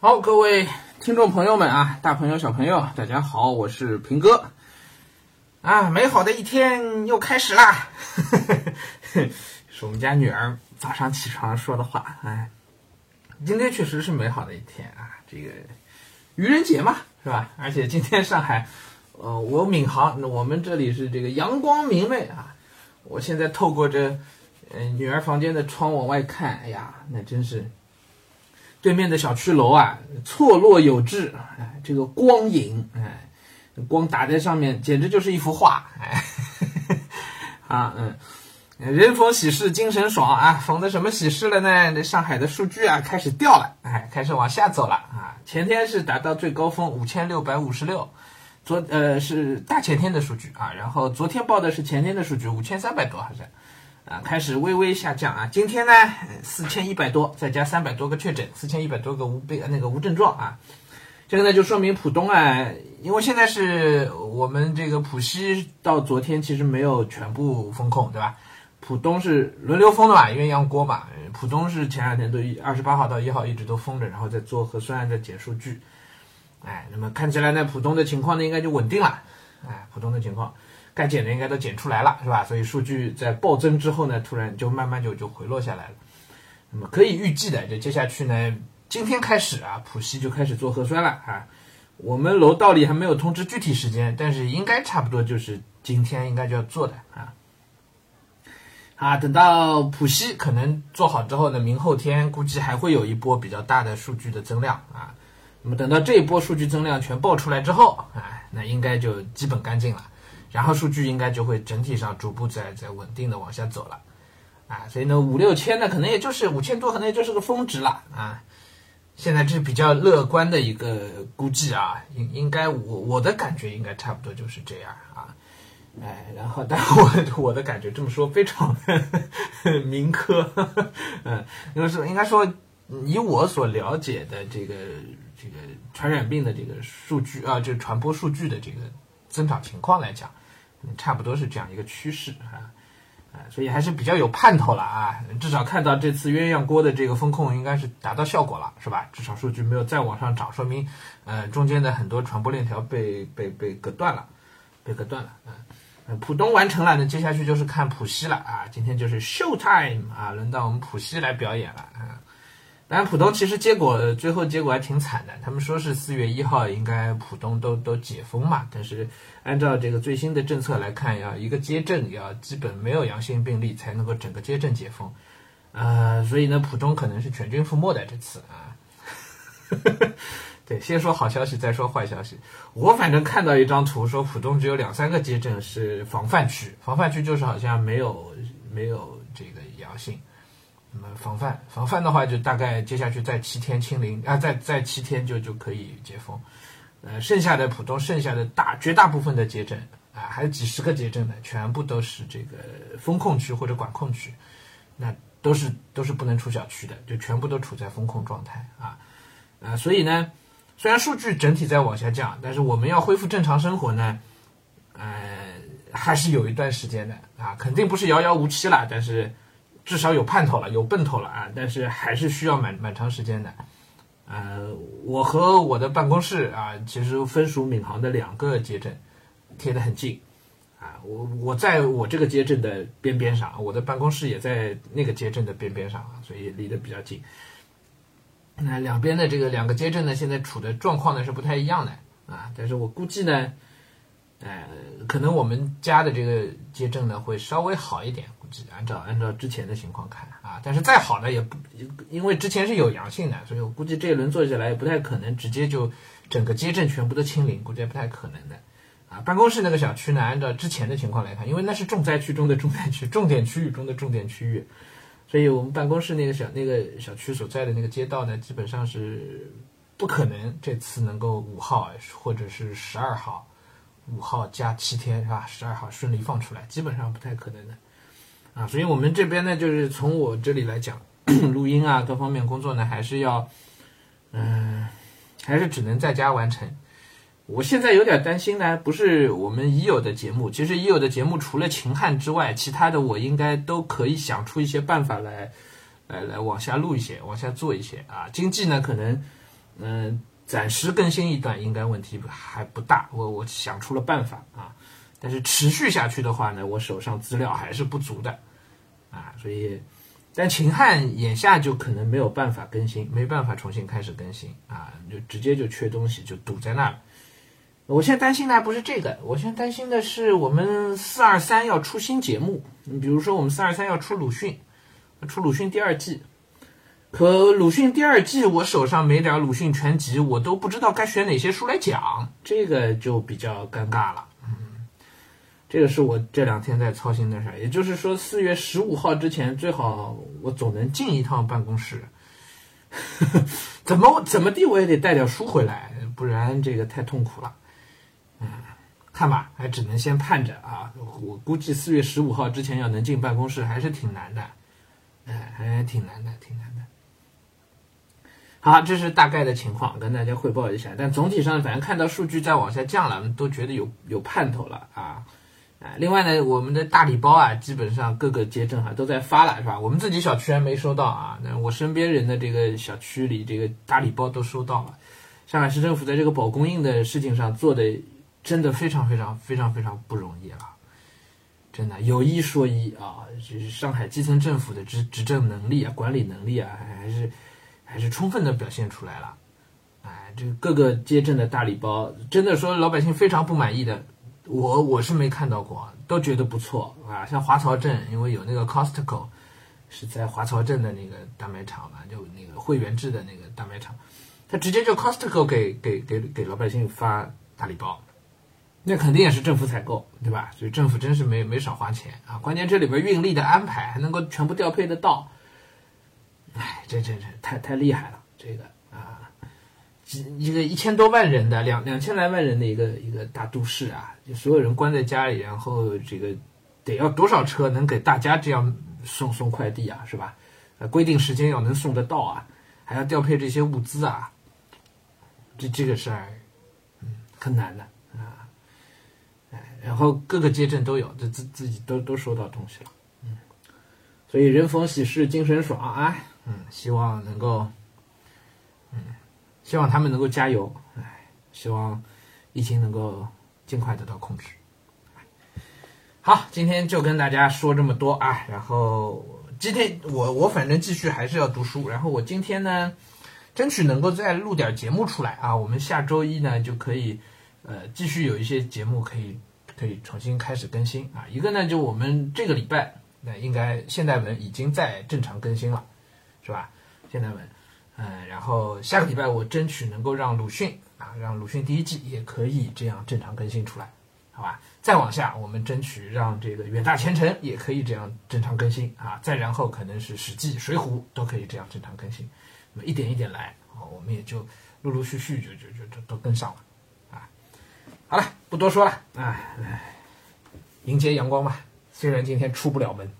好，各位听众朋友们啊，大朋友小朋友，大家好，我是平哥。啊，美好的一天又开始啦！是我们家女儿早上起床说的话。哎，今天确实是美好的一天啊，这个愚人节嘛，是吧？而且今天上海，呃，我闵行，我们这里是这个阳光明媚啊。我现在透过这，呃，女儿房间的窗往外看，哎呀，那真是。对面的小区楼啊，错落有致，哎，这个光影，哎，光打在上面，简直就是一幅画，哎，啊，嗯，人逢喜事精神爽啊，逢的什么喜事了呢？那上海的数据啊开始掉了，哎，开始往下走了啊，前天是达到最高峰五千六百五十六，昨呃是大前天的数据啊，然后昨天报的是前天的数据五千三百多，好像。啊，开始微微下降啊！今天呢，四千一百多，再加三百多个确诊，四千一百多个无被那个无症状啊。这个呢，就说明浦东啊，因为现在是我们这个浦西到昨天其实没有全部封控，对吧？浦东是轮流封的嘛，鸳鸯锅嘛。浦东是前两天都二十八号到一号一直都封着，然后再做核酸的检数据。哎，那么看起来呢，浦东的情况呢应该就稳定了。哎，浦东的情况。该减的应该都减出来了，是吧？所以数据在暴增之后呢，突然就慢慢就就回落下来了。那么可以预计的，就接下去呢，今天开始啊，浦西就开始做核酸了啊。我们楼道里还没有通知具体时间，但是应该差不多就是今天应该就要做的啊。啊，等到浦西可能做好之后呢，明后天估计还会有一波比较大的数据的增量啊。那么等到这一波数据增量全爆出来之后，啊，那应该就基本干净了。然后数据应该就会整体上逐步在在稳定的往下走了，啊，所以呢五六千呢可能也就是五千多，可能也就是个峰值了啊。现在这是比较乐观的一个估计啊，应应该我我的感觉应该差不多就是这样啊，哎，然后 但我我的感觉这么说非常呵呵民科，嗯，因为是应该说以我所了解的这个这个传染病的这个数据啊，就传播数据的这个增长情况来讲。差不多是这样一个趋势啊，啊，所以还是比较有盼头了啊。至少看到这次鸳鸯锅的这个风控应该是达到效果了，是吧？至少数据没有再往上涨，说明呃中间的很多传播链条被被被隔断了，被隔断了啊。浦东完成了，那接下去就是看浦西了啊。今天就是 show time 啊，轮到我们浦西来表演了啊。当然，浦东其实结果最后结果还挺惨的。他们说是四月一号应该浦东都都解封嘛，但是按照这个最新的政策来看，要一个街镇要基本没有阳性病例才能够整个街镇解封，呃，所以呢，浦东可能是全军覆没的这次啊。对，先说好消息，再说坏消息。我反正看到一张图，说浦东只有两三个街镇是防范区，防范区就是好像没有没有这个阳性。那么防范防范的话，就大概接下去再七天清零啊，再再七天就就可以解封。呃，剩下的浦东剩下的大绝大部分的街镇啊，还有几十个街镇呢，全部都是这个风控区或者管控区，那都是都是不能出小区的，就全部都处在风控状态啊啊，所以呢，虽然数据整体在往下降，但是我们要恢复正常生活呢，呃，还是有一段时间的啊，肯定不是遥遥无期了，但是。至少有盼头了，有奔头了啊！但是还是需要蛮蛮长时间的。呃，我和我的办公室啊，其实分属闵行的两个街镇，贴得很近啊。我我在我这个街镇的边边上，我的办公室也在那个街镇的边边上，所以离得比较近。那两边的这个两个街镇呢，现在处的状况呢是不太一样的啊。但是我估计呢，呃，可能我们家的这个街镇呢会稍微好一点。按照按照之前的情况看啊，但是再好呢也不，因为之前是有阳性的，所以我估计这一轮做下来也不太可能直接就整个街镇全部都清零，估计也不太可能的啊。办公室那个小区呢，按照之前的情况来看，因为那是重灾区中的重灾区，重点区域中的重点区域，所以我们办公室那个小那个小区所在的那个街道呢，基本上是不可能这次能够五号或者是十二号，五号加七天是吧？十二号顺利放出来，基本上不太可能的。啊，所以我们这边呢，就是从我这里来讲，录音啊，各方面工作呢，还是要，嗯，还是只能在家完成。我现在有点担心呢，不是我们已有的节目，其实已有的节目除了秦汉之外，其他的我应该都可以想出一些办法来，来来往下录一些，往下做一些啊。经济呢，可能，嗯，暂时更新一段应该问题还不大。我我想出了办法啊，但是持续下去的话呢，我手上资料还是不足的啊，所以，但秦汉眼下就可能没有办法更新，没办法重新开始更新啊，就直接就缺东西就堵在那儿。我现在担心的还不是这个，我现在担心的是我们四二三要出新节目。你比如说，我们四二三要出鲁迅，出鲁迅第二季。可鲁迅第二季，我手上没点鲁迅全集，我都不知道该选哪些书来讲，这个就比较尴尬了。这个是我这两天在操心的事儿。也就是说，四月十五号之前，最好我总能进一趟办公室。怎么怎么地，我也得带点书回来，不然这个太痛苦了。嗯，看吧，还只能先盼着啊。我估计四月十五号之前要能进办公室还是挺难的，哎，还挺难的，挺难的。好，这是大概的情况，跟大家汇报一下。但总体上，反正看到数据在往下降了，都觉得有有盼头了啊。哎，另外呢，我们的大礼包啊，基本上各个街镇哈都在发了，是吧？我们自己小区还没收到啊，那我身边人的这个小区里，这个大礼包都收到了。上海市政府在这个保供应的事情上做的。真的非常非常非常非常不容易了，真的有一说一啊，就是上海基层政府的执执政能力啊、管理能力啊，还是还是充分的表现出来了。哎，这个各个街镇的大礼包，真的说老百姓非常不满意的，我我是没看到过，都觉得不错啊。像华漕镇，因为有那个 Costco 是在华漕镇的那个大卖场嘛，就那个会员制的那个大卖场，他直接就 Costco 给给给给老百姓发大礼包。那肯定也是政府采购，对吧？所以政府真是没没少花钱啊！关键这里边运力的安排还能够全部调配得到，哎，这这这太太厉害了！这个啊，一个一千多万人的两两千来万人的一个一个大都市啊，所有人关在家里，然后这个得要多少车能给大家这样送送快递啊，是吧？呃，规定时间要能送得到啊，还要调配这些物资啊，这这个事儿，嗯，很难的。然后各个街镇都有，这自自己都都收到东西了，嗯，所以人逢喜事精神爽啊，嗯，希望能够，嗯，希望他们能够加油，哎，希望疫情能够尽快得到控制。好，今天就跟大家说这么多啊，然后今天我我反正继续还是要读书，然后我今天呢，争取能够再录点节目出来啊，我们下周一呢就可以，呃，继续有一些节目可以。可以重新开始更新啊！一个呢，就我们这个礼拜，那应该现代文已经在正常更新了，是吧？现代文，嗯，然后下个礼拜我争取能够让鲁迅啊，让鲁迅第一季也可以这样正常更新出来，好吧？再往下，我们争取让这个远大前程也可以这样正常更新啊！再然后可能是史记、水浒都可以这样正常更新，那么一点一点来啊，我们也就陆陆续续就就就都都跟上了。啊好了，不多说了啊，迎接阳光吧。虽然今天出不了门。